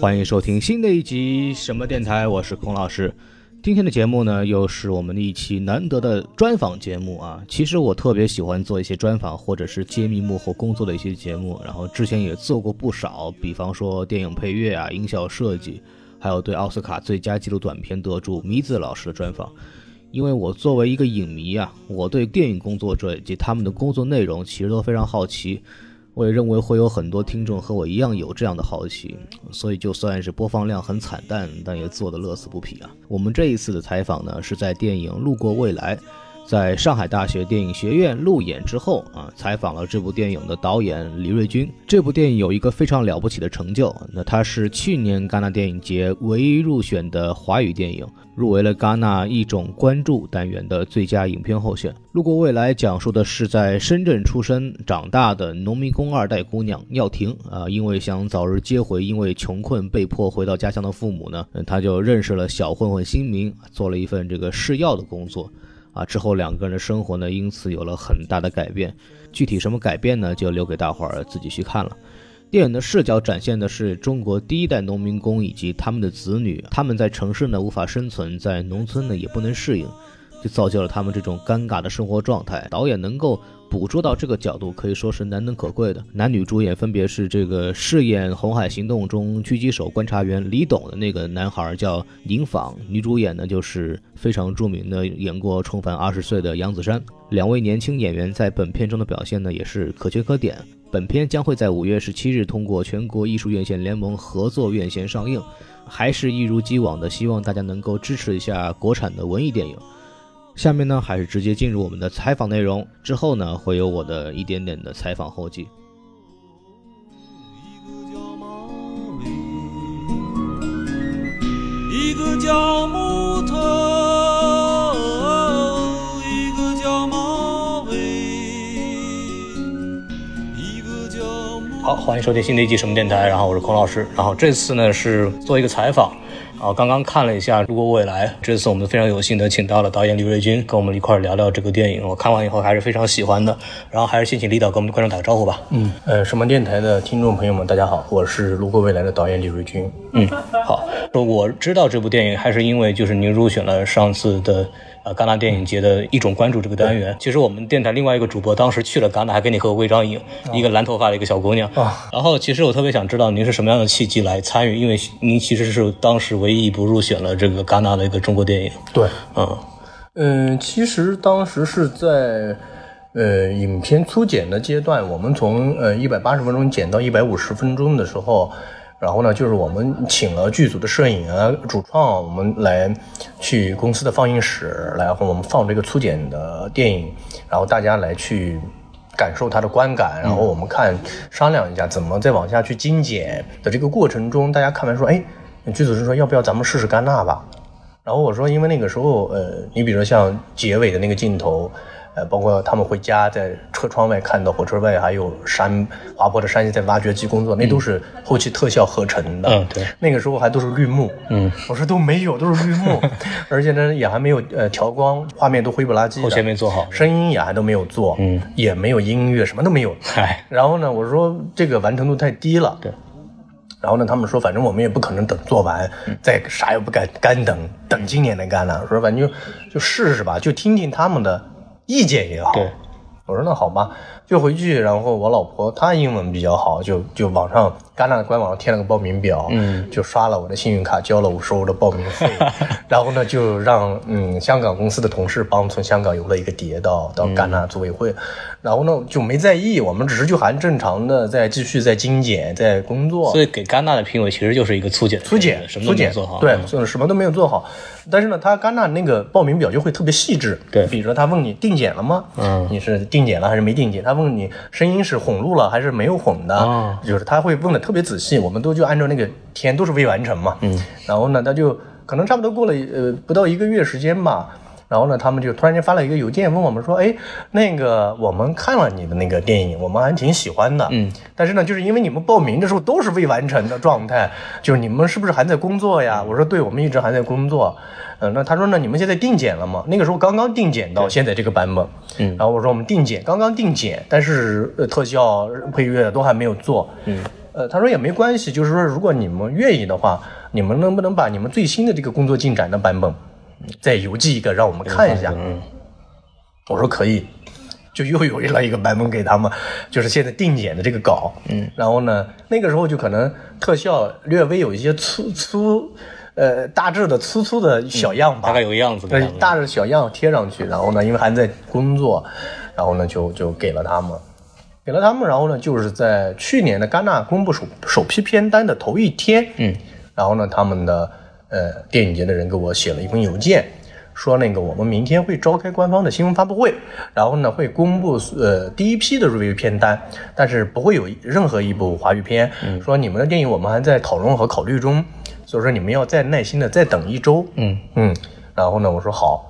欢迎收听新的一集什么电台，我是孔老师。今天的节目呢，又是我们的一期难得的专访节目啊。其实我特别喜欢做一些专访，或者是揭秘幕后工作的一些节目。然后之前也做过不少，比方说电影配乐啊、音效设计，还有对奥斯卡最佳纪录短片得主米子老师的专访。因为我作为一个影迷啊，我对电影工作者以及他们的工作内容其实都非常好奇。我也认为会有很多听众和我一样有这样的好奇，所以就算是播放量很惨淡，但也做得乐此不疲啊。我们这一次的采访呢，是在电影《路过未来》在上海大学电影学院路演之后啊，采访了这部电影的导演李瑞军。这部电影有一个非常了不起的成就，那它是去年戛纳电影节唯一入选的华语电影。入围了戛纳一种关注单元的最佳影片候选。路过未来讲述的是在深圳出生长大的农民工二代姑娘耀婷啊，因为想早日接回因为穷困被迫回到家乡的父母呢，她就认识了小混混新民，做了一份这个试药的工作啊。之后两个人的生活呢，因此有了很大的改变。具体什么改变呢？就留给大伙儿自己去看了。电影的视角展现的是中国第一代农民工以及他们的子女，他们在城市呢无法生存，在农村呢也不能适应，就造就了他们这种尴尬的生活状态。导演能够捕捉到这个角度，可以说是难能可贵的。男女主演分别是这个饰演《红海行动》中狙击手观察员李董的那个男孩叫宁仿，女主演呢就是非常著名的演过《重返二十岁》的杨子姗。两位年轻演员在本片中的表现呢也是可圈可点。本片将会在五月十七日通过全国艺术院线联盟合作院线上映，还是一如既往的希望大家能够支持一下国产的文艺电影。下面呢，还是直接进入我们的采访内容，之后呢，会有我的一点点的采访后记。一个叫木头。好，欢迎收听新的一集什么电台。然后我是孔老师。然后这次呢是做一个采访。啊，刚刚看了一下《路过未来》，这次我们非常有幸的请到了导演李瑞军，跟我们一块聊聊这个电影。我看完以后还是非常喜欢的。然后还是先请李导跟我们的观众打个招呼吧。嗯，呃，什么电台的听众朋友们，大家好，我是《路过未来》的导演李瑞军。嗯，好。我知道这部电影还是因为就是您入选了上次的。戛纳电影节的一种关注这个单元，其实我们电台另外一个主播当时去了戛纳，还跟你合过一张影，一个蓝头发的一个小姑娘。然后其实我特别想知道您是什么样的契机来参与，因为您其实是当时唯一一部入选了这个戛纳的一个中国电影。对，嗯嗯，其实当时是在呃影片初剪的阶段，我们从呃一百八十分钟剪到一百五十分钟的时候。然后呢，就是我们请了剧组的摄影啊、主创，我们来去公司的放映室来和我们放这个粗剪的电影，然后大家来去感受它的观感，然后我们看商量一下怎么再往下去精简的这个过程中，大家看完说，哎，剧组是说要不要咱们试试戛纳吧？然后我说，因为那个时候，呃，你比如说像结尾的那个镜头。呃，包括他们回家，在车窗外看到火车外还有山滑坡的山在挖掘机工作，那都是后期特效合成的。嗯，对，那个时候还都是绿幕。嗯，我说都没有，都是绿幕，而且呢也还没有呃调光，画面都灰不拉几。后期没做好，声音也还都没有做，嗯，也没有音乐，什么都没有。嗨，然后呢，我说这个完成度太低了。对，然后呢，他们说反正我们也不可能等做完，再啥也不敢干等，等今年的干了。说反正就就试试吧，就听听他们的。意见也好，我说那好吧，就回去。然后我老婆她英文比较好，就就网上戛纳的官网上填了个报名表，嗯，就刷了我的信用卡，交了五十欧的报名费。然后呢，就让嗯香港公司的同事帮从香港邮了一个碟到到戛纳组委会。然后呢，就没在意，我们只是就还正常的在继续在精简在工作。所以给戛纳的评委其实就是一个粗简，粗简，什么都没有做好，对，什么都没有做好。但是呢，他戛纳那个报名表就会特别细致，对，比如说他问你定检了吗？嗯，你是定检了还是没定检？他问你声音是混录了还是没有混的？就是他会问的特别仔细，我们都就按照那个填都是未完成嘛。嗯，然后呢，他就可能差不多过了呃不到一个月时间吧。然后呢，他们就突然间发了一个邮件问我们说，哎，那个我们看了你的那个电影，我们还挺喜欢的，嗯，但是呢，就是因为你们报名的时候都是未完成的状态，就是你们是不是还在工作呀？我说对，我们一直还在工作。嗯，那他说那你们现在定检了吗？那个时候刚刚定检到现在这个版本，嗯。然后我说我们定检刚刚定检，但是呃特效配乐都还没有做，嗯，呃，他说也没关系，就是说如果你们愿意的话，你们能不能把你们最新的这个工作进展的版本再邮寄一个让我们看一下？嗯我说可以，就又邮了一个版本给他们，就是现在定检的这个稿。嗯，然后呢，那个时候就可能特效略微有一些粗粗，呃，大致的粗粗的小样吧，大概有个样子的呃样子大致小样贴上去。然后呢，因为还在工作，然后呢就就给了他们。给了他们，然后呢，就是在去年的戛纳公布首首批片单的头一天，嗯，然后呢，他们的呃电影节的人给我写了一封邮件，说那个我们明天会召开官方的新闻发布会，然后呢会公布呃第一批的入围片单，但是不会有任何一部华语片。说你们的电影我们还在讨论和考虑中，所以说你们要再耐心的再等一周。嗯嗯，然后呢我说好。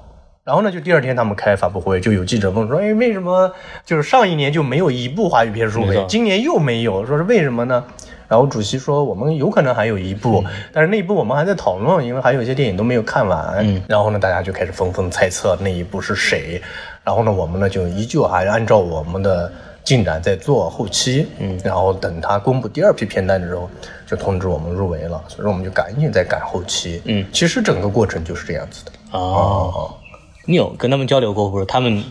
然后呢，就第二天他们开发布会，就有记者问说：“哎，为什么就是上一年就没有一部华语片入围，今年又没有？说是为什么呢？”然后主席说：“我们有可能还有一部，但是那一部我们还在讨论，因为还有一些电影都没有看完。嗯然后呢，大家就开始纷纷猜测那一部是谁。然后呢，我们呢就依旧还按照我们的进展在做后期。嗯，然后等他公布第二批片单的时候，就通知我们入围了，所以说我们就赶紧在赶后期。嗯，其实整个过程就是这样子的。哦，你有跟他们交流过，或者他们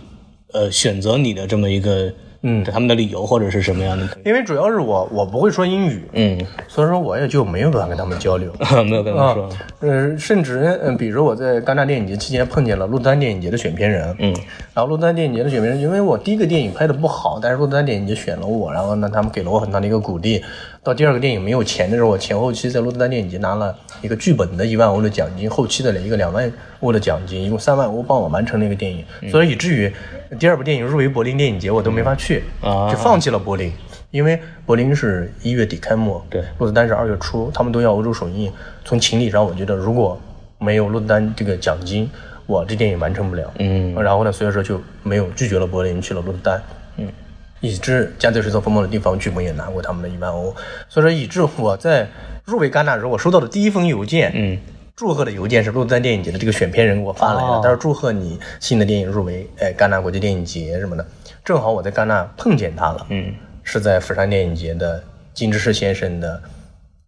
呃选择你的这么一个嗯他们的理由或者是什么样的？因为主要是我我不会说英语，嗯，所以说我也就没有办法跟他们交流。没有跟他们说，呃，甚至嗯，比如我在戛纳电影节期间碰见了鹿特丹电影节的选片人，嗯，然后鹿特丹电影节的选片人，因为我第一个电影拍的不好，但是鹿特丹电影节选了我，然后呢，他们给了我很大的一个鼓励。到第二个电影没有钱的时候，我前后期在鹿特丹电影节拿了一个剧本的一万欧的奖金，后期的一个两万欧的奖金，一共三万欧帮我完成了一个电影，所以以至于第二部电影入围柏林电影节我都没法去，啊就放弃了柏林。因为柏林是一月底开幕，对鹿特丹是二月初，他们都要欧洲首映。从情理上，我觉得如果没有鹿特丹这个奖金，我这电影完成不了。嗯，然后呢，所以说就没有拒绝了柏林，去了鹿特丹。嗯，以致《家在水草风暴》的地方剧本也拿过他们的一万欧。所以说，以致我在入围戛纳的时候，我收到的第一封邮件，嗯，祝贺的邮件是鹿特丹电影节的这个选片人给我发来的，哦他说祝贺你新的电影入围，哎，戛纳国际电影节什么的。正好我在戛纳碰见他了，嗯，是在釜山电影节的金志士先生的，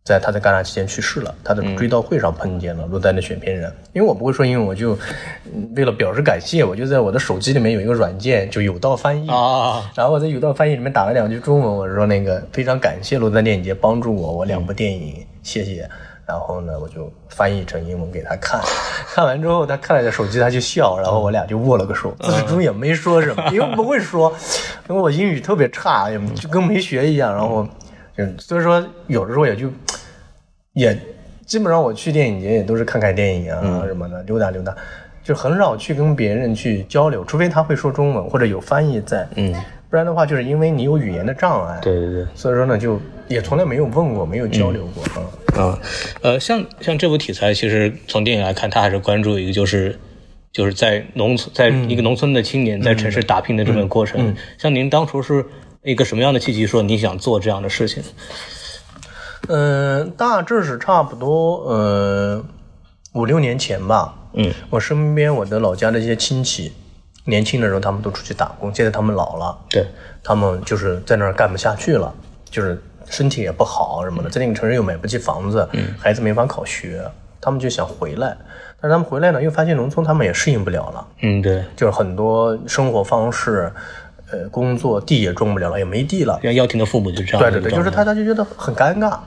在他在戛纳期间去世了，他的追悼会上碰见了鹿特丹的选片人。因为我不会说英文，我就嗯为了表示感谢，我就在我的手机里面有一个软件，就有道翻译啊，然后我在有道翻译里面打了两句中文，我说那个非常感谢鹿特丹电影节帮助我，我两部电影，谢谢。然后呢，我就翻译成英文给他看，看完之后他看了下手机，他就笑，然后我俩就握了个手，自始至终也没说什么，因为不会说，因为我英语特别差，也就跟没学一样。然后，就，所以说有的时候也就也基本上我去电影节也都是看看电影啊什么的，溜达溜达，就很少去跟别人去交流，除非他会说中文或者有翻译在，嗯，不然的话就是因为你有语言的障碍，对对对。所以说呢就也从来没有问过，没有交流过啊。啊，呃，像像这部题材，其实从电影来看，他还是关注一个就是就是在农村，在一个农村的青年在城市打拼的这么一个过程。像您当初是一个什么样的契机，说你想做这样的事情？嗯，大致是差不多呃五六年前吧。嗯，我身边我的老家的一些亲戚，年轻的时候他们都出去打工，现在他们老了，对，他们就是在那儿干不下去了，就是身体也不好什么的，在那个城市又买不起房子，嗯。孩子没法考学，他们就想回来，但是他们回来呢，又发现农村他们也适应不了了，嗯，对，就是很多生活方式，呃，工作地也种不了了，也没地了，像姚婷的父母就这样。对对对，就是他，他就觉得很尴尬，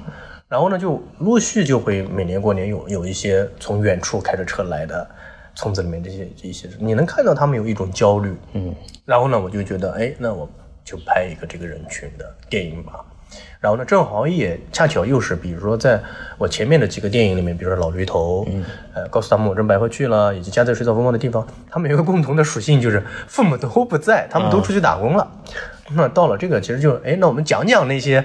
然后呢，就陆续就会每年过年有有一些从远处开着车来的村子里面这些这些，你能看到他们有一种焦虑，嗯，然后呢，我就觉得，哎，那我就拍一个这个人群的电影吧。然后呢，正好也恰巧又是，比如说在我前面的几个电影里面，比如说《老驴头》，嗯，呃，告诉他们我正白鹤去了，以及《家在水草丰茂的地方》，他们有一个共同的属性，就是父母都不在，他们都出去打工了。那到了这个，其实就，哎，那我们讲讲那些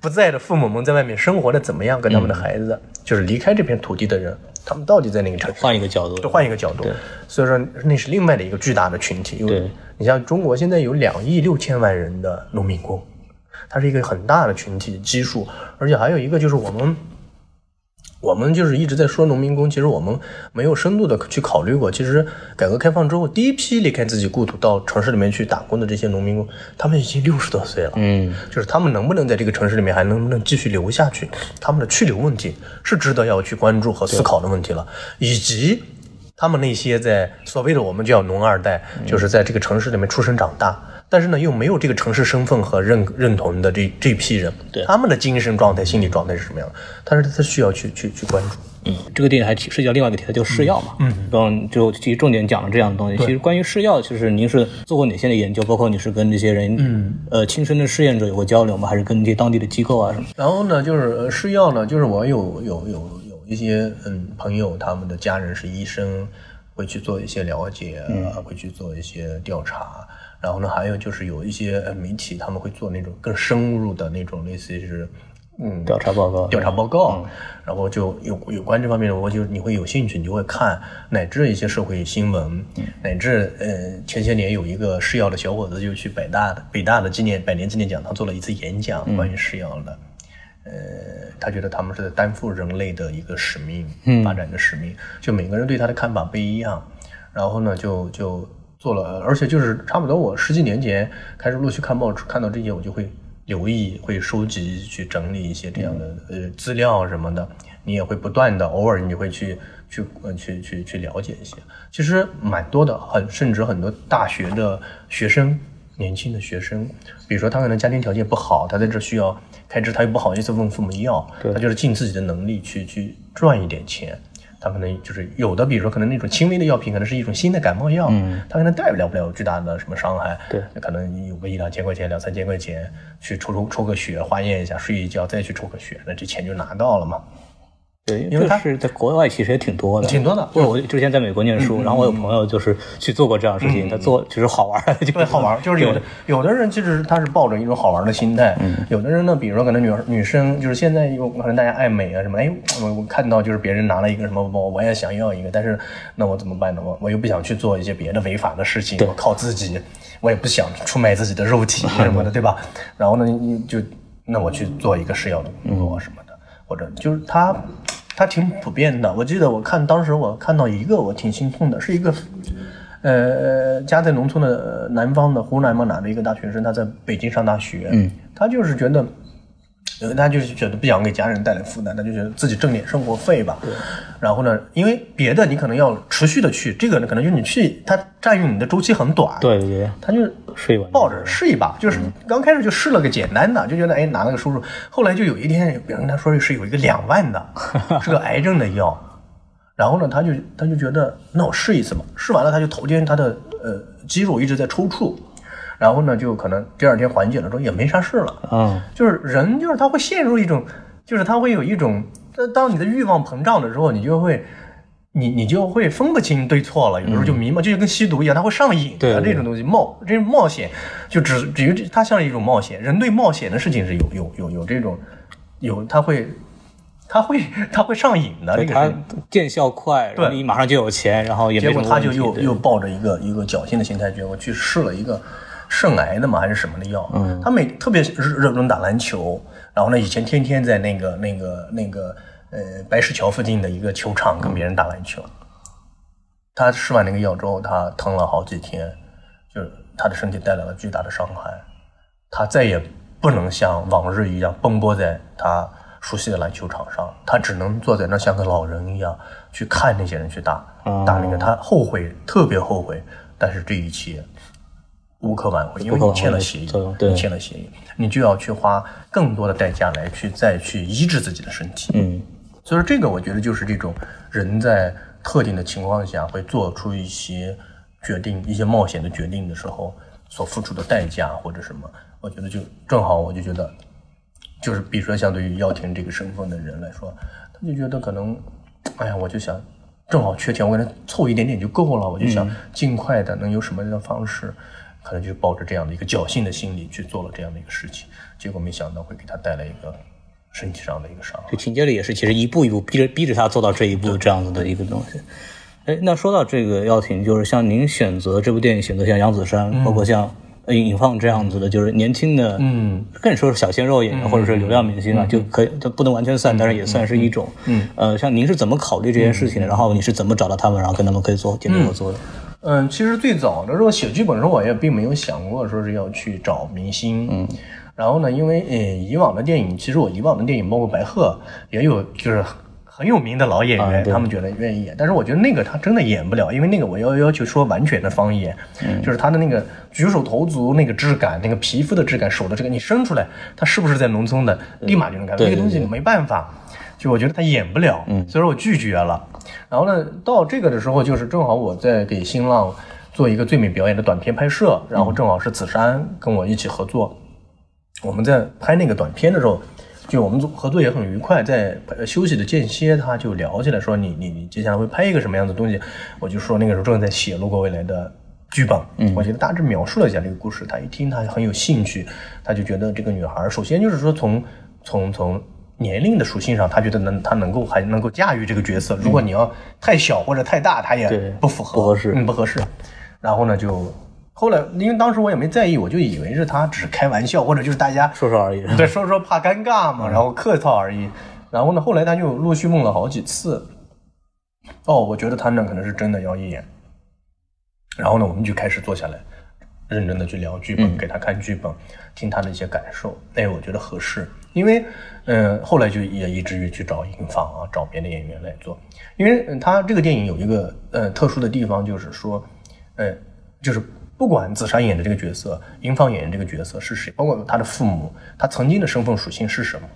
不在的父母们在外面生活的怎么样，跟他们的孩子，就是离开这片土地的人。他们到底在哪个城市？换一个角度，就换一个角度。所以说那是另外的一个巨大的群体。因为你像中国现在有两亿六千万人的农民工，它是一个很大的群体基数，而且还有一个就是我们。我们就是一直在说农民工，其实我们没有深度的去考虑过。其实改革开放之后，第一批离开自己故土到城市里面去打工的这些农民工，他们已经六十多岁了。嗯，就是他们能不能在这个城市里面还能不能继续留下去，他们的去留问题是值得要去关注和思考的问题了。以及他们那些在所谓的我们叫农二代，就是在这个城市里面出生长大。但是呢，又没有这个城市身份和认认同的这这批人，对他们的精神状态、心理状态是什么样的？他是他需要去去去关注。嗯，这个电影还涉及到另外一个题材，就是试药嘛。嗯，嗯，就其实重点讲了这样的东西。其实关于试药，其实您是做过哪些的研究？包括你是跟这些人，嗯，呃，亲身的试验者有过交流吗？还是跟这些当地的机构啊什么？然后呢，就是试药呢，就是我有有有有一些嗯朋友，他们的家人是医生，会去做一些了解，会去做一些调查。然后呢，还有就是有一些媒体，他们会做那种更深入的那种，类似于是，嗯，调查报告，调查报告。然后就有有关这方面的，我就你会有兴趣，你就会看，乃至一些社会新闻，乃至呃，前些年有一个试药的小伙子就去北大的北大的纪念百年纪念讲堂做了一次演讲，关于试药的。呃，他觉得他们是在担负人类的一个使命，发展的使命。就每个人对他的看法不一样。然后呢，就就。做了，而且就是差不多，我十几年前开始陆续看报纸，看到这些，我就会留意，会收集、去整理一些这样的呃资料什么的。你也会不断的，偶尔你会去去呃去去去了解一些。其实蛮多的，很甚至很多大学的学生，年轻的学生，比如说他可能家庭条件不好，他在这需要开支，他又不好意思问父母要，他就是尽自己的能力去去赚一点钱。他可能就是有的，比如说可能那种轻微的药品，可能是一种新的感冒药，嗯，它可能带不了不了巨大的什么伤害，对，可能有个一两千块钱、两三千块钱，去抽抽抽个血，化验一下，睡一觉再去抽个血，那这钱就拿到了嘛。对，因为他是在国外，其实也挺多的，挺多的。就我之前在美国念书，然后我有朋友就是去做过这样的事情，他做 就是好玩，就好玩。就是有的有的人其实他是抱着一种好玩的心态，有的人呢，比如说可能女女生，就是现在有可能大家爱美啊什么，哎，我我看到就是别人拿了一个什么，我我也想要一个，但是那我怎么办呢？我我又不想去做一些别的违法的事情，我靠自己，我也不想出卖自己的肉体什么的，对吧？然后呢，你就那我去做一个试药的工作什么的，或者就是他。他挺普遍的，我记得我看当时我看到一个我挺心痛的，是一个，呃，家在农村的南方的湖南嘛哪的一个大学生，他在北京上大学，嗯，他就是觉得。他就是觉得不想给家人带来负担，他就觉得自己挣点生活费吧。然后呢，因为别的你可能要持续的去，这个呢可能就是你去，它占用你的周期很短。对对。他就试一把，抱着试一把，就是刚开始就试了个简单的，就觉得哎拿了个收入。后来就有一天别人跟他说是有一个两万的，是个癌症的药。然后呢，他就他就觉得那我试一次吧。试完了他就头天他的呃肌肉一直在抽搐。然后呢，就可能第二天缓解了之后也没啥事了。嗯，就是人就是他会陷入一种，就是他会有一种，当你的欲望膨胀的时候，你就会，你你就会分不清对错了。有的时候就迷茫，就像跟吸毒一样，他会上瘾的这种东西。冒这种冒险，就只只有它像一种冒险。人对冒险的事情是有有有有这种，有他会，他会 他会上瘾的。这个见效快，对，你马上就有钱，然后也结果他就又又抱着一个一个侥幸的心态，觉得我去试了一个。肾癌的嘛还是什么的药？嗯，他每特别热衷打篮球，然后呢，以前天天在那个那个那个呃白石桥附近的一个球场跟别人打篮球。他吃完那个药之后，他疼了好几天，就是他的身体带来了巨大的伤害，他再也不能像往日一样奔波在他熟悉的篮球场上，他只能坐在那像个老人一样去看那些人去打打那个，他后悔，特别后悔，但是这一切。无可挽回，因为你签了协议，你签了协议，你就要去花更多的代价来去再去医治自己的身体。嗯，所以说这个我觉得就是这种人在特定的情况下会做出一些决定、一些冒险的决定的时候所付出的代价或者什么，我觉得就正好，我就觉得就是比如说相对于姚婷这个身份的人来说，他就觉得可能，哎呀，我就想正好缺钱，我给他凑一点点就够了，我就想尽快的能有什么样的方式。可能就抱着这样的一个侥幸的心理去做了这样的一个事情，结果没想到会给他带来一个身体上的一个伤害。就情节里也是，其实一步一步逼着逼着他做到这一步这样子的一个东西。哎，那说到这个耀廷，就是像您选择这部电影，选择像杨子姗，包括像尹尹放这样子的，就是年轻的，嗯，更说是小鲜肉演员或者是流量明星啊，就可以，它不能完全算，但是也算是一种。嗯，呃，像您是怎么考虑这件事情的？然后你是怎么找到他们，然后跟他们可以做建立合作的？嗯，其实最早的时候写剧本的时候，我也并没有想过说是要去找明星。嗯，然后呢，因为呃以往的电影，其实我以往的电影包括白鹤也有就是很有名的老演员，啊他们觉得愿意演，但是我觉得那个他真的演不了，因为那个我要要求说完全的方言，就是他的那个举手投足那个质感，那个皮肤的质感，手的这个你伸出来，他是不是在农村的，立马就能看到，对那个东西没办法。就我觉得他演不了，嗯所以说我拒绝了。然后呢，到这个的时候，就是正好我在给新浪做一个最美表演的短片拍摄，然后正好是子珊跟我一起合作。我们在拍那个短片的时候，就我们合作也很愉快，在休息的间歇，他就聊起来说你你你接下来会拍一个什么样的东西？我就说那个时候正在写《路过未来》的剧本，嗯我觉得大致描述了一下这个故事，他一听他很有兴趣，他就觉得这个女孩首先就是说从从从年龄的属性上，他觉得能他能够还能够驾驭这个角色。如果你要太小或者太大，他也不符合，不合适嗯，不合适。然后呢，就后来因为当时我也没在意，我就以为是他只是开玩笑，或者就是大家说说而已。对，说说怕尴尬嘛，然后客套而已。然后呢，后来他就陆续梦了好几次。哦，我觉得他那可能是真的要演。然后呢，我们就开始坐下来，认真的去聊剧本，给他看剧本，听他的一些感受。哎，我觉得合适，因为嗯、后来就也以至于去找银放啊，找别的演员来做。因为、嗯他这个电影有一个呃特殊的地方，就是说，呃，就是不管紫砂演的这个角色，银放演的这个角色是谁，包括他的父母，他曾经的身份属性是什么，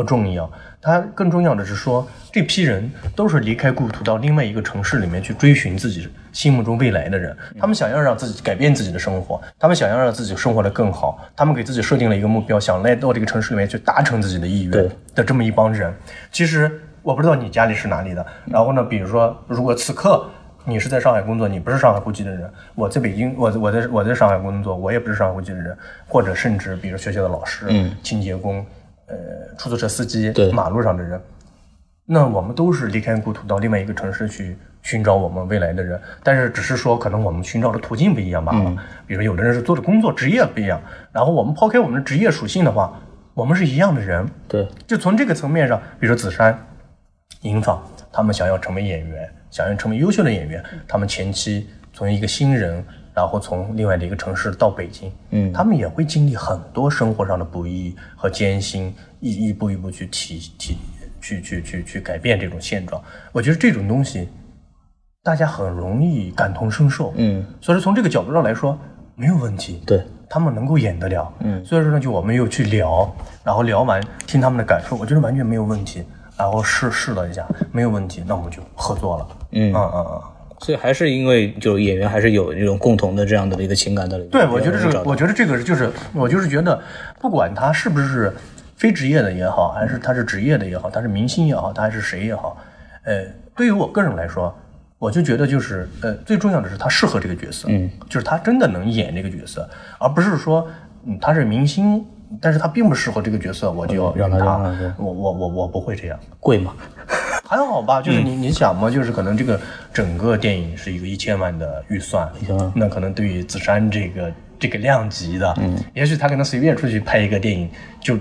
不重要。他更重要的是说，这批人都是离开故土到另外一个城市里面去追寻自己心目中未来的人。他们想要让自己改变自己的生活，他们想要让自己生活的更好，他们给自己设定了一个目标，想来到这个城市里面去达成自己的意愿对的这么一帮人。其实我不知道你家里是哪里的，然后呢，比如说如果此刻。你是在上海工作，你不是上海户籍的人。我在北京，我我在我在上海工作，我也不是上海户籍的人，或者甚至比如学校的老师、清洁工、呃出租车司机对、马路上的人，那我们都是离开故土到另外一个城市去寻找我们未来的人，但是只是说可能我们寻找的途径不一样罢了。比如有的人是做的工作职业不一样，然后我们抛开我们的职业属性的话，我们是一样的人。对，就从这个层面上，比如说子珊、尹昉，他们想要成为演员，想要成为优秀的演员，他们前期从一个新人，然后从另外的一个城市到北京，嗯，他们也会经历很多生活上的不易和艰辛，一一步一步去体体，去去去去改变这种现状。我觉得这种东西，大家很容易感同身受，嗯，所以说从这个角度上来说，没有问题，对，他们能够演得了，嗯，所以说呢，就我们又去聊，然后聊完听他们的感受，我觉得完全没有问题，然后试试了一下，没有问题，那我们就合作了，嗯。嗯嗯嗯，所以还是因为就演员还是有这种共同的这样的一个情感在里面。对，我觉得这个，我觉得这个就是，我就是觉得，不管他是不是非职业的也好，还是他是职业的也好，他是明星也好，他还是谁也好，呃，对于我个人来说，我就觉得就是，呃，最重要的是他适合这个角色，嗯，就是他真的能演这个角色，而不是说，嗯，他是明星，但是他并不适合这个角色，我就要让他我我我我不会这样。贵嘛，还好吧，就是你、你想嘛，就是可能这个整个电影是一个一千万的预算，那可能对于紫珊这个这个量级的，嗯，也许他可能随便出去拍一个电影，就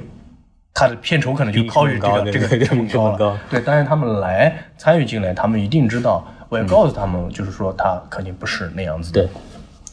他的片酬可能就高于这个这个这么高了。对，但是他们来参与进来，他们一定知道，我也告诉他们，就是说他肯定不是那样子的，对，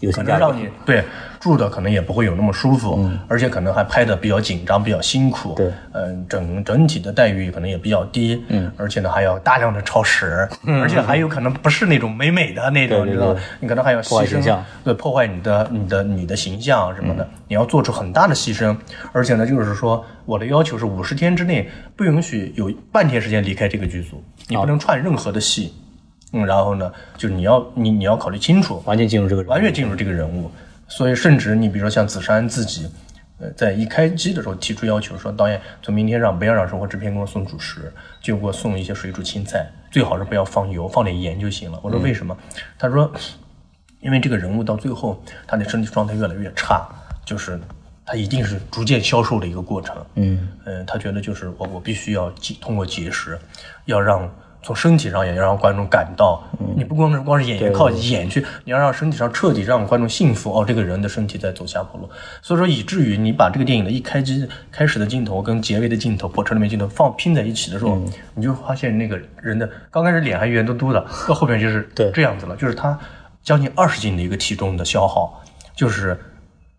有可。能让你对住的可能也不会有那么舒服，而且可能还拍的比较紧张，比较辛苦。对，嗯、整整体的待遇可能也比较低，嗯，而且呢还要大量的超时，而且还有可能不是那种美美的那种，你知道吗？你可能还要牺牲对，破坏你的你的你的形象什么的，你要做出很大的牺牲，而且呢就是说我的要求是五十天之内不允许有半天时间离开这个剧组，你不能串任何的戏。嗯，然后呢，就是你要你你要考虑清楚，完全进入这个人物完全进入这个人物。所以，甚至你比如说像紫珊自己，呃，在一开机的时候提出要求说，导演从明天让不要让生活制片给我送主食，就给我送一些水煮青菜，最好是不要放油，放点盐就行了。我说为什么？他说，因为这个人物到最后他的身体状态越来越差，就是他一定是逐渐消瘦的一个过程。嗯嗯，他觉得就是我我必须要节通过节食，要让从身体上也要让观众感到，你不光是光是演员靠演去，你要让身体上彻底让观众信服哦，这个人的身体在走下坡路。所以说以至于你把这个电影的一开机开始的镜头跟结尾的镜头、火车里面镜头放拼在一起的时候，你就发现那个人的刚开始脸还圆嘟嘟的，到后面就是对这样子了，就是他将近二十斤的一个体重的消耗，就是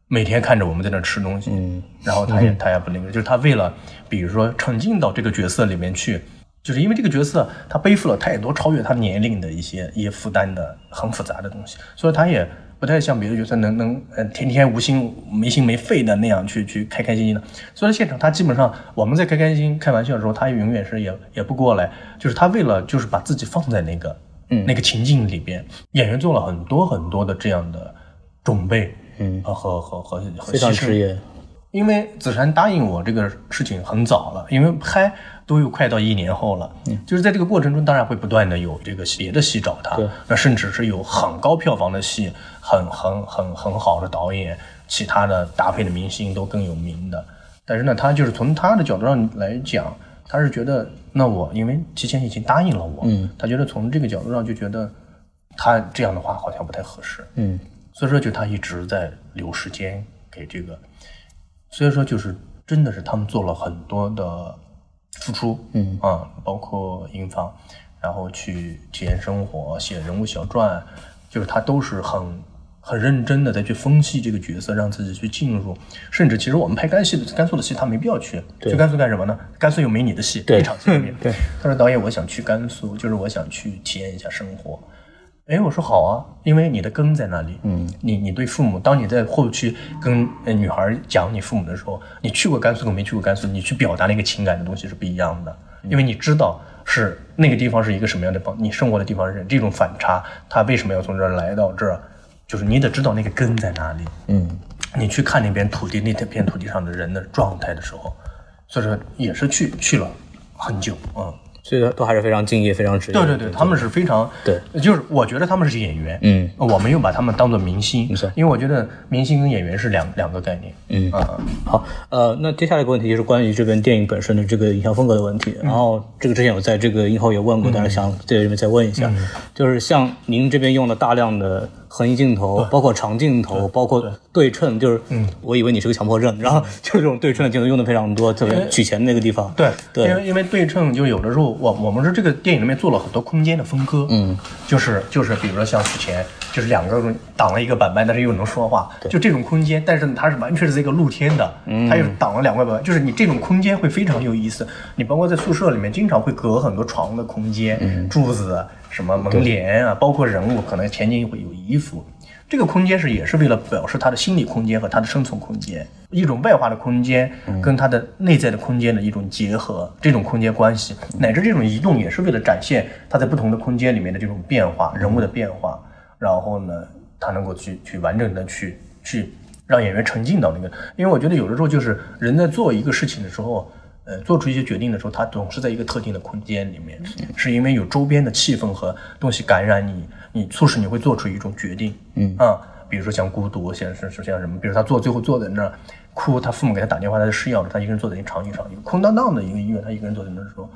每天看着我们在那吃东西，嗯然后他也他也不那个，就是他为了比如说沉浸到这个角色里面去，就是因为这个角色他背负了太多超越他年龄的一些一些负担的很复杂的东西，所以他也不太像别的角色能能呃天天无心没心没肺的那样去去开开心心的。所以现场他基本上我们在开开心心开玩笑的时候，他永远是也也不过来，就是他为了就是把自己放在那个嗯那个情境里边，演员做了很多很多的这样的准备，嗯和和和和和非常职业。因为子珊答应我这个事情很早了，因为拍都有快到一年后了，就是在这个过程中，当然会不断的有这个别的戏找他，那甚至是有很高票房的戏，很很很很好的导演，其他的搭配的明星都更有名的。但是呢，他就是从他的角度上来讲，他是觉得，那我因为提前已经答应了我，嗯，他觉得从这个角度上就觉得，他这样的话好像不太合适，嗯。所以说就他一直在留时间给这个，所以说就是真的是他们做了很多的付出，嗯啊，包括营放，然后去体验生活、写人物小传，就是他都是很很认真的在去分析这个角色，让自己去进入。甚至其实我们拍甘系的甘肃的戏，他没必要去，对去甘肃干什么呢？甘肃又没你的戏，对一场戏都没有。对，他说导演，我想去甘肃，就是我想去体验一下生活。哎，我说好啊，因为你的根在那里。嗯，你你对父母，当你在后期跟呃女孩讲你父母的时候，你去过甘肃跟没去过甘肃，你去表达那个情感的东西是不一样的，因为你知道是那个地方是一个什么样的方，你生活的地方是这种反差，他为什么要从这儿来到这儿，就是你得知道那个根在哪里。嗯你去看那边土地，那片土地上的人的状态的时候，所以说也是去去了很久，嗯。所以都还是非常敬业、非常职业。对对对，他们是非常对，就是我觉得他们是演员，嗯，我没有把他们当做明星，错。因为我觉得明星跟演员是两两个概念，嗯。啊，好，呃，那接下来一个问题就是关于这边电影本身的这个影像风格的问题。然后这个之前我在这个影后也问过，但是想在这边再问一下，就是像您这边用了大量的横移镜头，包括长镜头，包括对。称，就是我以为你是个强迫症，然后就是这种对称的镜头用的非常多，特别取钱那个地方。对对。因为因为对称，就有的时候我我们是这个电影里面做了很多空间的分割，嗯，就是就是比如说像取钱就是两个人挡了一个板板，但是又能说话，就这种空间，但是它是完全是在一个露天的，它又挡了两块板板，就是你这种空间会非常有意思。你包括在宿舍里面，经常会隔很多床的空间、柱子、什么门帘啊，包括人物可能前景会有衣服。这个空间是也是为了表示他的心理空间和他的生存空间，一种外化的空间跟他的内在的空间的一种结合，这种空间关系，乃至这种移动也是为了展现他在不同的空间里面的这种变化，人物的变化，然后呢，他能够去去完整的去去让演员沉浸到那个，因为我觉得有的时候就是人在做一个事情的时候。呃，做出一些决定的时候，他总是在一个特定的空间里面，是因为有周边的气氛和东西感染你，你促使你会做出一种决定。嗯啊，比如说像孤独，像是是像什么，比如他坐最后坐在那儿哭，他父母给他打电话，他在吃药了，他一个人坐在一个长椅上，一个空荡荡的一个医院，他一个人坐在那儿说，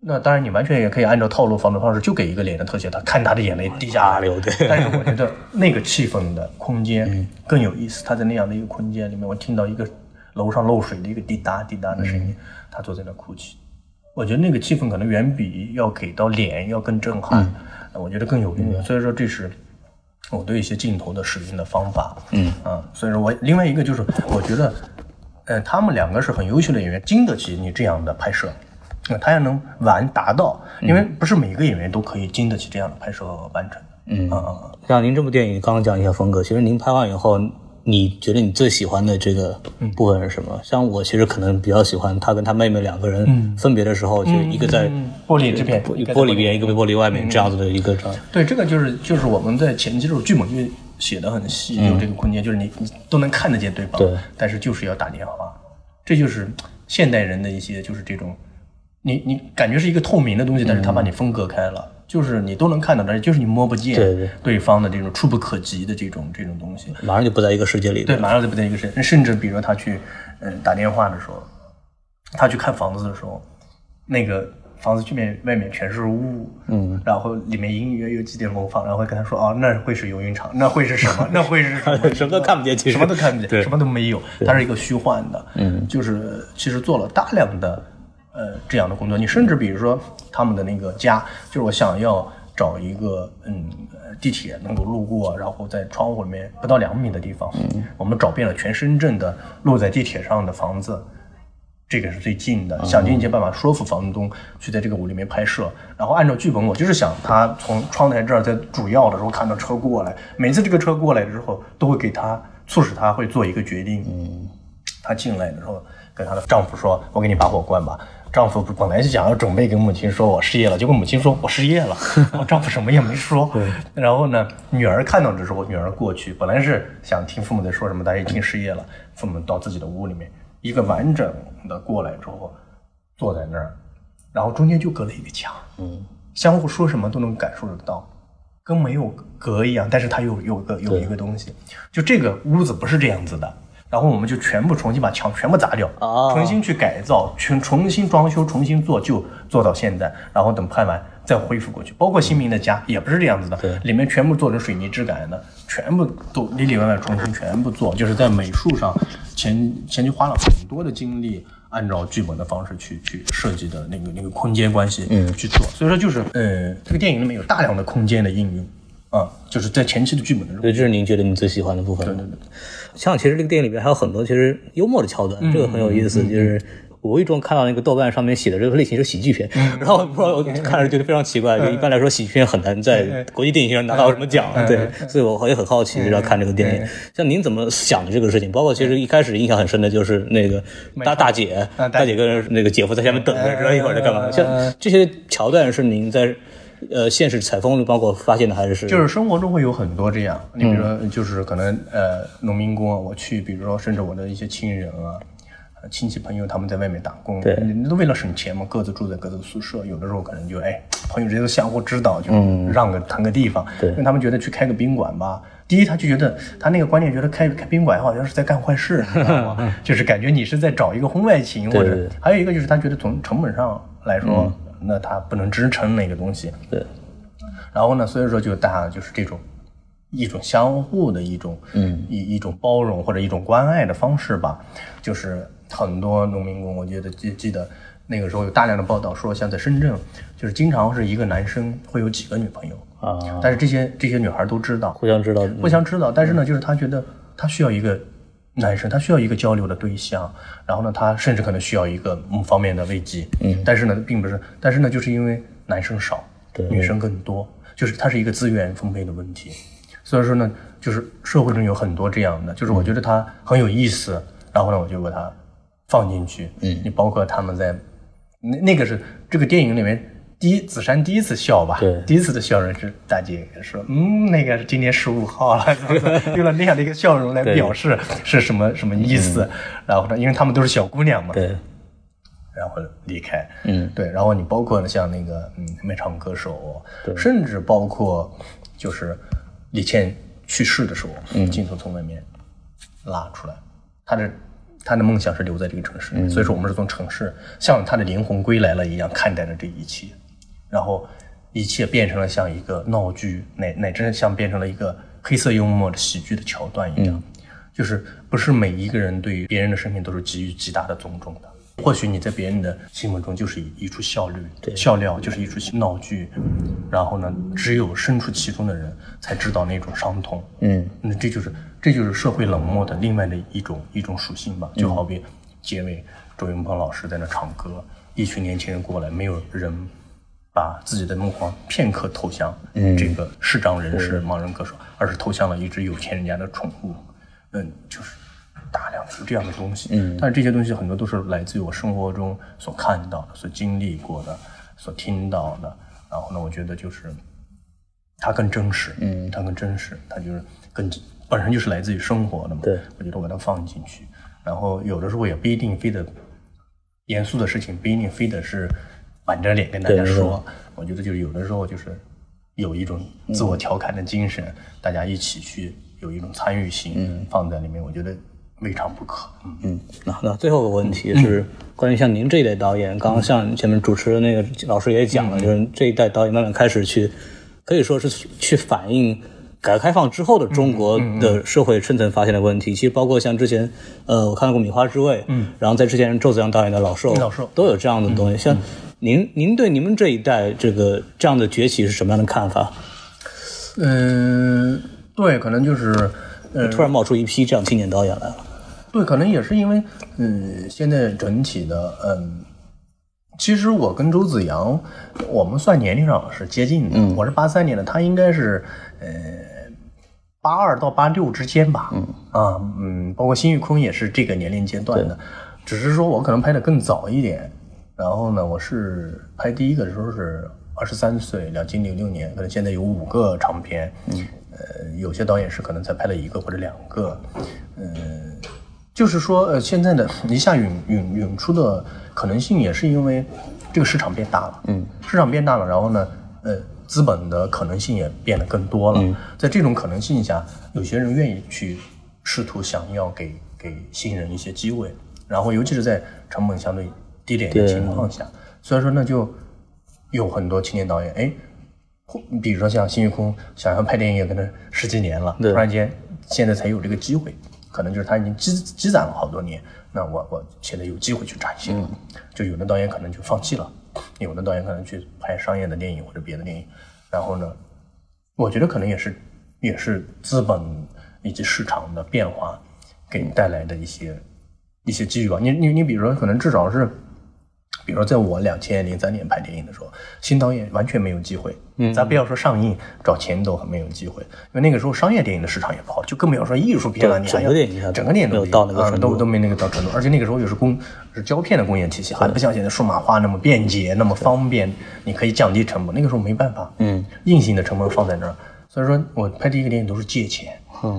那当然你完全也可以按照套路方的方式，就给一个脸的特写，他看他的眼泪滴下流对 但是我觉得那个气氛的空间更有意思。他在那样的一个空间里面，我听到一个楼上漏水的一个滴答滴答的声音，他坐在那哭泣。我觉得那个气氛可能远比要给到脸要更震撼，呃我觉得更有用。所以说这是我对一些镜头的使用的方法。嗯啊，所以说我另外一个就是我觉得，呃，他们两个是很优秀的演员，经得起你这样的拍摄。那他要能完达到，因为不是每个演员都可以经得起这样的拍摄和完成的。嗯啊！像您这部电影刚刚讲一下风格，其实您拍完以后，你觉得你最喜欢的这个部分是什么？像我其实可能比较喜欢他跟他妹妹两个人分别的时候，就一个在嗯玻璃这片，玻玻璃边，一个玻璃外面这样子的一个状态。对，这个就是就是我们在前期时候剧本就写的很细，有这个空间，就是你你都能看得见对方，对。但是就是要打电话，这就是现代人的一些就是这种，你你感觉是一个透明的东西，但是他把你分隔开了，就是你都能看到的，就是你摸不见对对方的这种触不可及的这种这种东西。马上就不在一个世界里。对，马上就不在一个世界。甚至比如说他去嗯打电话的时候，他去看房子的时候，那个房子这面外面全是雾，嗯，然后里面隐隐约有几点楼房，然后会跟他说哦，那会是游泳场，那会是什么？那会是什么？什么都看不见，其实什么都看不见，对什么都没有，它是一个虚幻的，嗯，就是其实做了大量的呃这样的工作。你甚至比如说他们的那个家，就是我想要找一个嗯呃地铁能够路过，然后在窗户里面不到两米的地方，嗯，我们找遍了全深圳的落在地铁上的房子。这个是最近的，想尽一切办法说服房东去在这个屋里面拍摄。然后按照剧本，我就是想他从窗台这儿在主要的时候看到车过来，每次这个车过来之后，都会给他促使他会做一个决定。嗯，她进来的时候跟她的丈夫说：“我给你把火关吧。”丈夫本来是想要准备跟母亲说我失业了，结果母亲说我失业了，我丈夫什么也没说。然后呢，女儿看到的时候，女儿过去，本来是想听父母在说什么，但是已经失业了。父母到自己的屋里面，一个完整的过来之后，坐在那儿，然后中间就隔了一个墙，嗯，相互说什么都能感受得到，跟没有隔一样，但是它有有个有一个东西，就这个屋子不是这样子的。然后我们就全部重新把墙全部砸掉，哦重新去改造，全重新装修，重新做，就做到现在。然后等拍完再恢复过去。包括新民的家也不是这样子的，对里面全部做成水泥质感的，全部都里里外外重新全部做，就是在美术上前前期花了很多的精力。按照剧本的方式去去设计的那个那个空间关系，嗯，去做，所以说就是，呃，这个电影里面有大量的空间的应用，啊，就是在前期的剧本的时候，对，这是您觉得你最喜欢的部分吗？对对对。像其实这个电影里边还有很多其实幽默的桥段，这个很有意思。就是我无意中看到那个豆瓣上面写的这个类型是喜剧片，然后不知道我看着觉得非常奇怪，因为一般来说喜剧片很难在国际电影节上拿到什么奖，对，所以我也很好奇，要看这个电影。像您怎么想的这个事情？包括其实一开始印象很深的就是那个大大姐，大姐跟那个姐夫在下面等着，知道一会儿在干嘛。像这些桥段是您在。呃，现实采风包括发现的还是就是生活中会有很多这样，你比如说就是可能呃农民工啊，我去，比如说甚至我的一些亲人啊、呃亲戚朋友他们在外面打工，对你都为了省钱嘛，各自住在各自的宿舍，有的时候可能就哎朋友之间都相互知道，就让个腾个地方，对。因为他们觉得去开个宾馆吧。第一，他就觉得他那个观念，觉得开开宾馆好像是在干坏事，你知道吗？就是感觉你是在找一个婚外情，或者还有一个就是他觉得从成本上来说，那他不能支撑那个东西，对，然后呢，所以说就大家就是这种一种相互的一种，嗯，一一种包容或者一种关爱的方式吧。就是很多农民工，我觉得记记得那个时候有大量的报道说，像在深圳，就是经常是一个男生会有几个女朋友。啊，但是这些这些女孩都知道，互相知道，互相知道，但是呢，就是他觉得他需要一个男生，他需要一个交流的对象，然后呢，他甚至可能需要一个某方面的慰藉，嗯，但是呢，并不是，但是呢，就是因为男生少，对女生更多，就是它是一个资源分配的问题，所以说呢，就是社会中有很多这样的，就是我觉得它很有意思，然后呢，我就把它放进去，嗯，你包括他们在那那个是这个电影里面。第一，子珊第一次笑吧，对。第一次的笑容是大姐说，嗯，那个是今天十五号了，用了那样的一个笑容来表示是什么什么意思。然后呢，因为他们都是小姑娘嘛，对，然后离开，嗯，对，然后你包括像那个嗯卖唱歌手，甚至包括就是李倩去世的时候，嗯，镜头从外面拉出来，她的他的梦想是留在这个城市，嗯。所以说我们是从城市像他的灵魂归来了一样看待着这一切，然后一切变成了像一个闹剧，乃乃至像变成了一个黑色幽默的喜剧的桥段一样，嗯就是不是每一个人对于别人的生命都是给予极大的尊重的。或许你在别人的心目中就是一一出笑料，笑料就是一出闹剧，然后呢，只有身处其中的人才知道那种伤痛。嗯，那这就是这就是社会冷漠的另外的一种一种属性吧。就好比结尾周云鹏老师在那唱歌，一群年轻人过来，没有人把自己的目光片刻投向这个视障人士、盲人歌手，而是投向了一只有钱人家的宠物。嗯，就是大量的有这样的东西。嗯，但是这些东西很多都是来自于我生活中所看到的、所经历过的、所听到的。然后呢，我觉得就是它更真实，嗯，它更真实，它就是更本身就是来自于生活的嘛。对，我觉得我把它放进去，然后有的时候也不一定非得严肃的事情，不一定非得是板着脸跟大家说。我觉得就是有的时候就是有一种自我调侃的精神，大家一起去有一种参与性放在里面，我觉得未尝不可。嗯。嗯，那那最后一个问题是关于像您这一代导演，刚刚像前面主持的那个老师也讲了，就是这一代导演慢慢开始去，可以说是去反映改革开放之后的中国的社会深层发现的问题。其实包括像之前，呃，我看到过《米花之味》，嗯，然后在之前周子阳导演的《老兽》，老兽。都有这样的东西。像您，您对你们这一代这个这样的崛起是什么样的看法？嗯，对，可能就是，呃，突然冒出一批这样青年导演来了。对，可能也是因为，嗯，现在整体的，嗯，其实我跟周子阳，我们算年龄上是接近的，我是八三年的，他应该是，呃，八二到八六之间吧，嗯，啊，嗯，包括辛玉坤也是这个年龄阶段的，只是说我可能拍的更早一点，然后呢，我是拍第一个的时候是二十三岁，两千零六年，可能现在有五个长片，嗯，呃，有些导演是可能才拍了一个或者两个，嗯、就是说，呃，现在的一下涌涌涌出的可能性，也是因为这个市场变大了，嗯，市场变大了，然后呢，呃，资本的可能性也变得更多了，在这种可能性下，有些人愿意去试图想要给给新人一些机会，然后尤其是在成本相对低点的情况下，所以说那，就有很多青年导演，哎，或比如说像辛玉空，想要拍电影也可能十几年了，突然间现在才有这个机会，可能就是他已经积积攒了好多年，那我我现在有机会去展现。了，就有的导演可能就放弃了，有的导演可能去拍商业的电影或者别的电影，然后呢，我觉得可能也是也是资本以及市场的变化给你带来的一些一些机遇吧。你你你比如说，可能至少是，比如说在我两千零三年拍电影的时候，新导演完全没有机会。嗯，咱不要说上映找钱都很没有机会，因为那个时候商业电影的市场也不好，就更不要说艺术片了。你还要整个电影它整个电影都没有到那个啊程度都都没那个到程度，而且那个时候又是工是胶片的工业体系，还不像现在数码化那么便捷那么方便，你可以降低成本。那个时候没办法，嗯，硬性的成本放在那儿，所以说我拍第一个电影都是借钱。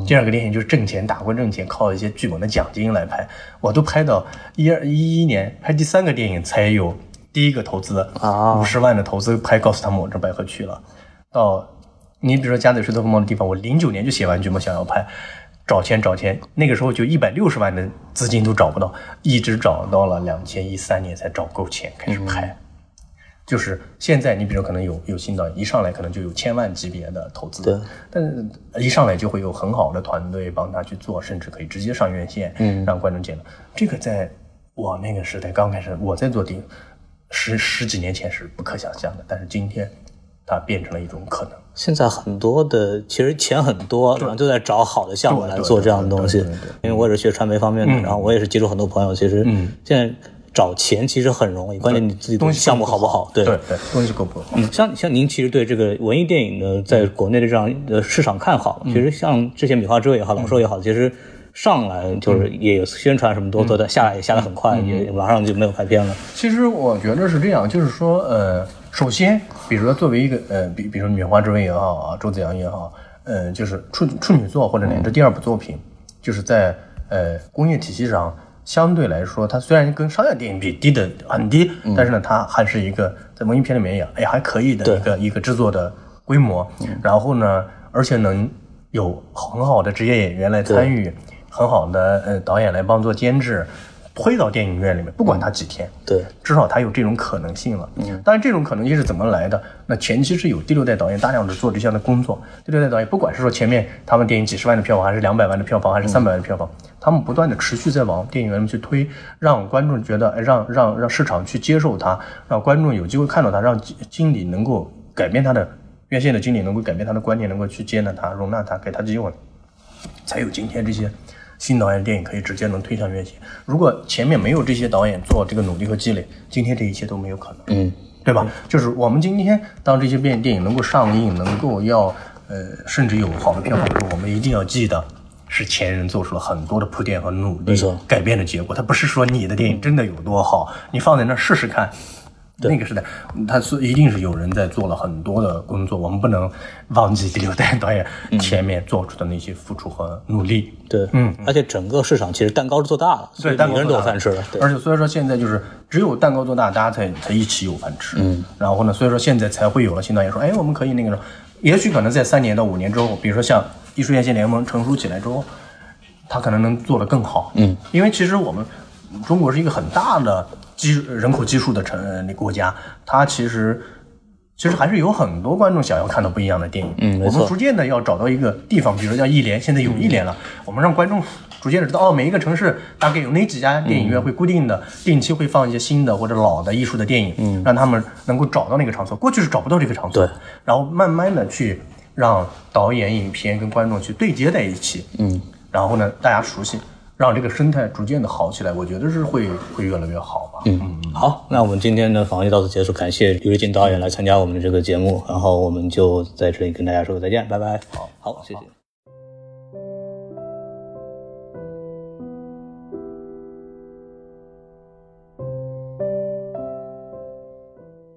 第二个电影就是挣钱，打工挣钱，靠一些剧本的奖金来拍。我都拍到一二一一年，拍第三个电影才有第一个投资啊五十万的投资拍，告诉他们我这白鹤去了。到你比如说加载水特风貌的地方，我零九年就写完剧本想要拍，找钱找钱，那个时候就一百六十万的资金都找不到，一直找到了两千一三年才找够钱开始拍。就是现在，你比如可能有有新导演一上来可能就有千万级别的投资，对，但是一上来就会有很好的团队帮他去做，甚至可以直接上院线，嗯，让观众见到。这个在我那个时代刚开始，我在做电影十十几年前是不可想象的，但是今天它变成了一种可能。现在很多的其实钱很多，然后就在找好的项目来做这样的东西。因为我也是学传媒方面的，然后我也是接触很多朋友，其实现在找钱其实很容易，关键你自己东西的项目好不好？对。对对，东西够不够好？嗯，像像您其实对这个文艺电影的在国内的这样的市场看好，其实像之前《米花之味》也好，《老兽》也好，其实上来就是也有宣传什么都都在下来也下来很快，也马上就没有拍片了。其实我觉得是这样，就是说，呃，首先，比如说作为一个呃，比比如说《米花之味》也好啊，周子阳也好，呃，就是处处女作或者乃至第二部作品，就是在呃工业体系上相对来说，它虽然跟商业电影比低的很低，但是呢，它还是一个在文艺片里面也哎还可以的一个一个制作的规模。然后呢，而且能有很好的职业演员来参与，很好的呃导演来帮做监制，推到电影院里面，不管它几天。对，至少它有这种可能性了。嗯，当然这种可能性是怎么来的？那前期是有第六代导演大量的做这项的工作。第六代导演不管是说前面他们电影几十万的票房，还是两百万的票房，还是三百万的票房，他们不断的持续在往电影院里面去推，让观众觉得，哎让让让市场去接受它，让观众有机会看到它，让经经理能够改变他的院线的经理能够改变他的观念，能够去接纳他、容纳他，给他机会。才有今天这些新导演电影可以直接能推向院线。如果前面没有这些导演做这个努力和积累，今天这一切都没有可能，嗯，对吧？就是我们今天当这些电电影能够上映，能够要呃甚至有好的票房的时候，我们一定要记得。是前人做出了很多的铺垫和努力改变的结果。它不是说你的电影真的有多好，你放在那儿试试看，那个时代，他是一定是有人在做了很多的工作，我们不能忘记第六代导演前面做出的那些付出和努力。对，嗯，而且整个市场其实蛋糕是做大了，所以每个人都有饭吃了。而且所以说现在就是只有蛋糕做大，大家才才一起有饭吃。嗯，然后呢，所以说现在才会有了新导演说，哎，我们可以那个，也许可能在三年到五年之后，比如说像艺术院线联盟成熟起来之后，它可能能做得更好。嗯，因为其实我们中国是一个很大的。基人口基数的城那国家，它其实其实还是有很多观众想要看到不一样的电影。嗯，我们逐渐的要找到一个地方，比如叫艺联，现在有艺联了，我们让观众逐渐的知道，哦，每一个城市大概有哪几家电影院会固定的定期会放一些新的或者老的艺术的电影，嗯，让他们能够找到那个场所。过去是找不到这个场所，对，然后慢慢的去让导演、影片跟观众去对接在一起，嗯，然后呢，大家熟悉。让这个生态逐渐的好起来，我觉得是会会越来越好吧。嗯嗯，好，那我们今天的访问就到此结束，感谢吕瑞金导演来参加我们的这个节目，然后我们就在这里跟大家说个再见，拜拜。好，好，谢谢。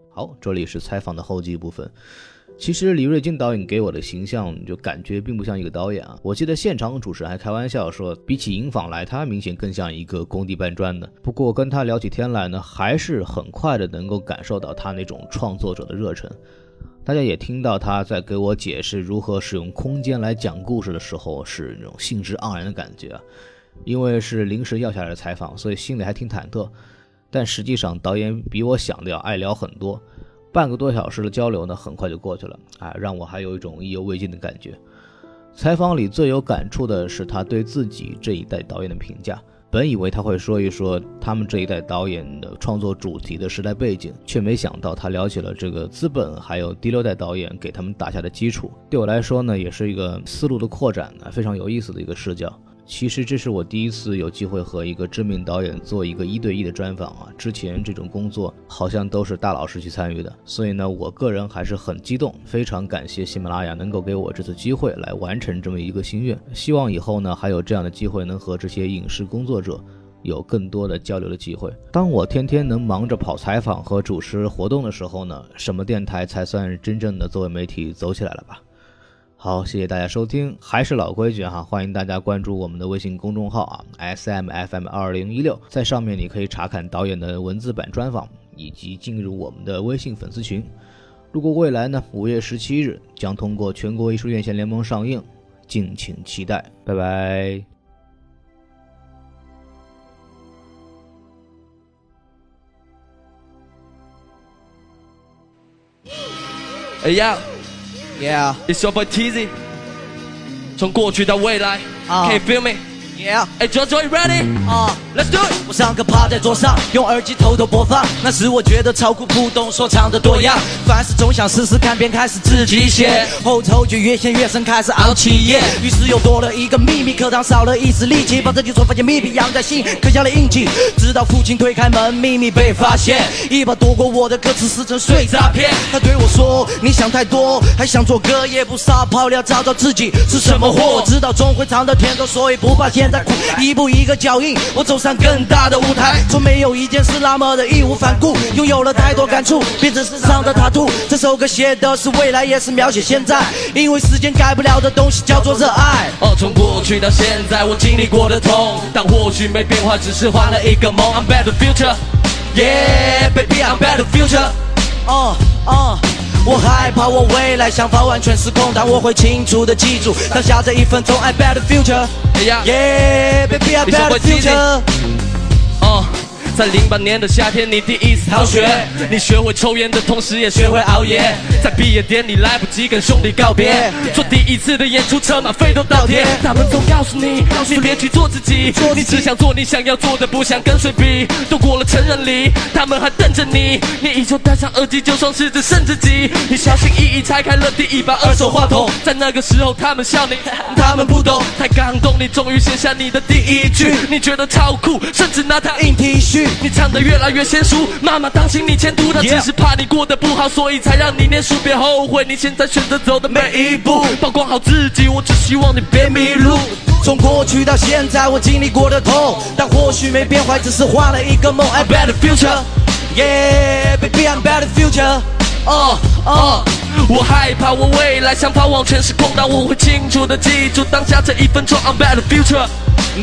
好，这里是采访的后记部分。其实李瑞金导演给我的形象就感觉并不像一个导演啊！我记得现场主持人还开玩笑说，比起影访来，他明显更像一个工地搬砖的。不过跟他聊起天来呢，还是很快的能够感受到他那种创作者的热忱。大家也听到他在给我解释如何使用空间来讲故事的时候，是那种兴致盎然的感觉啊。因为是临时要下来的采访，所以心里还挺忐忑。但实际上，导演比我想的要爱聊很多。半个多小时的交流呢，很快就过去了，啊，让我还有一种意犹未尽的感觉。采访里最有感触的是他对自己这一代导演的评价。本以为他会说一说他们这一代导演的创作主题的时代背景，却没想到他聊起了这个资本，还有第六代导演给他们打下的基础。对我来说呢，也是一个思路的扩展呢，非常有意思的一个视角。其实这是我第一次有机会和一个知名导演做一个一对一的专访啊！之前这种工作好像都是大老师去参与的，所以呢，我个人还是很激动，非常感谢喜马拉雅能够给我这次机会来完成这么一个心愿。希望以后呢，还有这样的机会能和这些影视工作者有更多的交流的机会。当我天天能忙着跑采访和主持活动的时候呢，什么电台才算真正的作为媒体走起来了吧？好，谢谢大家收听，还是老规矩哈，欢迎大家关注我们的微信公众号啊，S M F M 二零一六，在上面你可以查看导演的文字版专访，以及进入我们的微信粉丝群。如果未来呢，五月十七日将通过全国艺术院线联盟上映，敬请期待，拜拜。哎呀 ！Yeah, it's your boy Teasy。从过去到未来，Can you feel me? Yeah, hey Jojo, you ready? 啊，Let's do it！我上课趴在桌上，用耳机偷偷播放，那时我觉得超酷不懂说唱的多样，凡事总想试试看，便开始自己写，后头就越陷越深，开始熬起夜，于是又多了一个秘密，课堂少了一丝力气，把这句说发现秘密养在心，刻下了印记，直到父亲推开门，秘密被发现，一把夺过我的歌词撕成碎渣片，他对我说：你想太多，还想做歌也不撒泡尿，找找自己是什么货，我知道终会尝到甜头，所以不怕现在苦，一步一个脚印，我走上更大的舞台，从没有一件事那么的义无反顾，拥有了太多感触，变成身上的塔图。这首歌写的是未来，也是描写现在，因为时间改不了的东西叫做热爱。哦，从过去到现在，我经历过的痛，但或许没变化，只是换了一个梦。I'm better future, yeah, baby, I'm better future. 哦哦。我害怕我未来想法完全失控，但我会清楚的记住当下这一分钟。I bet the future, yeah, baby, I bet the future. 在零八年的夏天，你第一次逃学，你学会抽烟的同时也学会熬夜，在毕业典礼来不及跟兄弟告别，做第一次的演出车马费都倒贴。他们总告诉你，告诉你别去做自己，你只想做你想要做的，不想跟谁比。都过了成人礼，他们还瞪着你，你依旧戴上耳机，就算是只剩自己。你小心翼翼拆开了第一把二手话筒，在那个时候他们笑你，他们不懂，太感动，你终于写下你的第一句，你觉得超酷，甚至拿它印 T 恤。你唱得越来越娴熟，妈妈担心你前途，她只是怕你过得不好，所以才让你念书。别后悔你现在选择走的每一步，曝光好自己，我只希望你别迷路。从过去到现在，我经历过的痛，但或许没变坏，只是换了一个梦。I better future。Yeah, baby, I'm better future. Uh, uh. 我害怕我未来想跑往全时空，但我会清楚的记住当下这一分钟。I'm better future,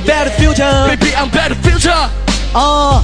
better future, baby, I'm better future. 啊